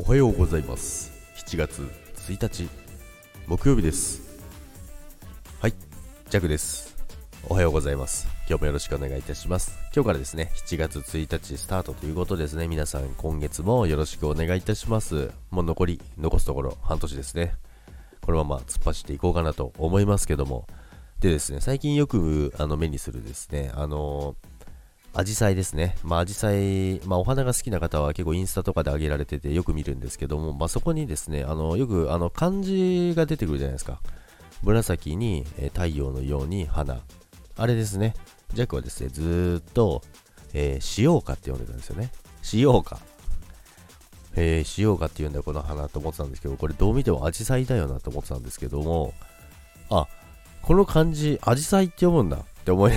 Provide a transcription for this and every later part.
おはようございます。7月1日木曜日です。はいジャクです。おはようございます。今日もよろしくお願いいたします。今日からですね7月1日スタートということですね。皆さん今月もよろしくお願いいたします。もう残り残すところ半年ですね。このまま突っ走っていこうかなと思いますけども。でですね最近よくあの目にするですねあのーアジサイですね。まあ、アジサイ、まあ、お花が好きな方は結構インスタとかで上げられててよく見るんですけども、まあ、そこにですね、あのよくあの漢字が出てくるじゃないですか。紫に、え太陽のように花。あれですね。ジャックはですね、ずっと、えー、使用花って呼んでたんですよね。使用花。えー、使用花って言うんだよ、この花と思ってたんですけど、これどう見てもアジサイだよなと思ってたんですけども、あ、この漢字、アジサイって読むんだって思い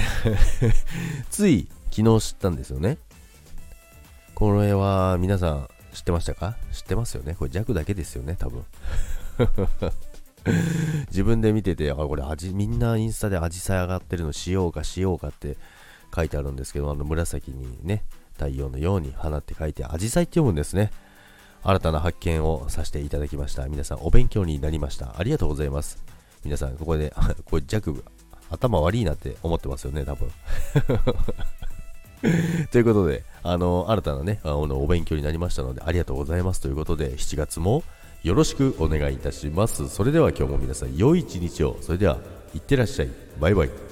つい昨日知ったんですよね。これは皆さん知ってましたか？知ってますよねこれ弱だけですよね、多分。自分で見てて、あ、これ味、みんなインスタでアジサイ上がってるのしようかしようかって書いてあるんですけど、あの紫にね、太陽のように花って書いて、アジサイって読むんですね。新たな発見をさせていただきました。皆さんお勉強になりました。ありがとうございます。皆さん、ここで、これ弱、頭悪いなって思ってますよね、多分。ということで、あの、新たなね、あの、お勉強になりましたので、ありがとうございますということで、7月もよろしくお願いいたします。それでは今日も皆さん、良い一日を。それでは、いってらっしゃい。バイバイ。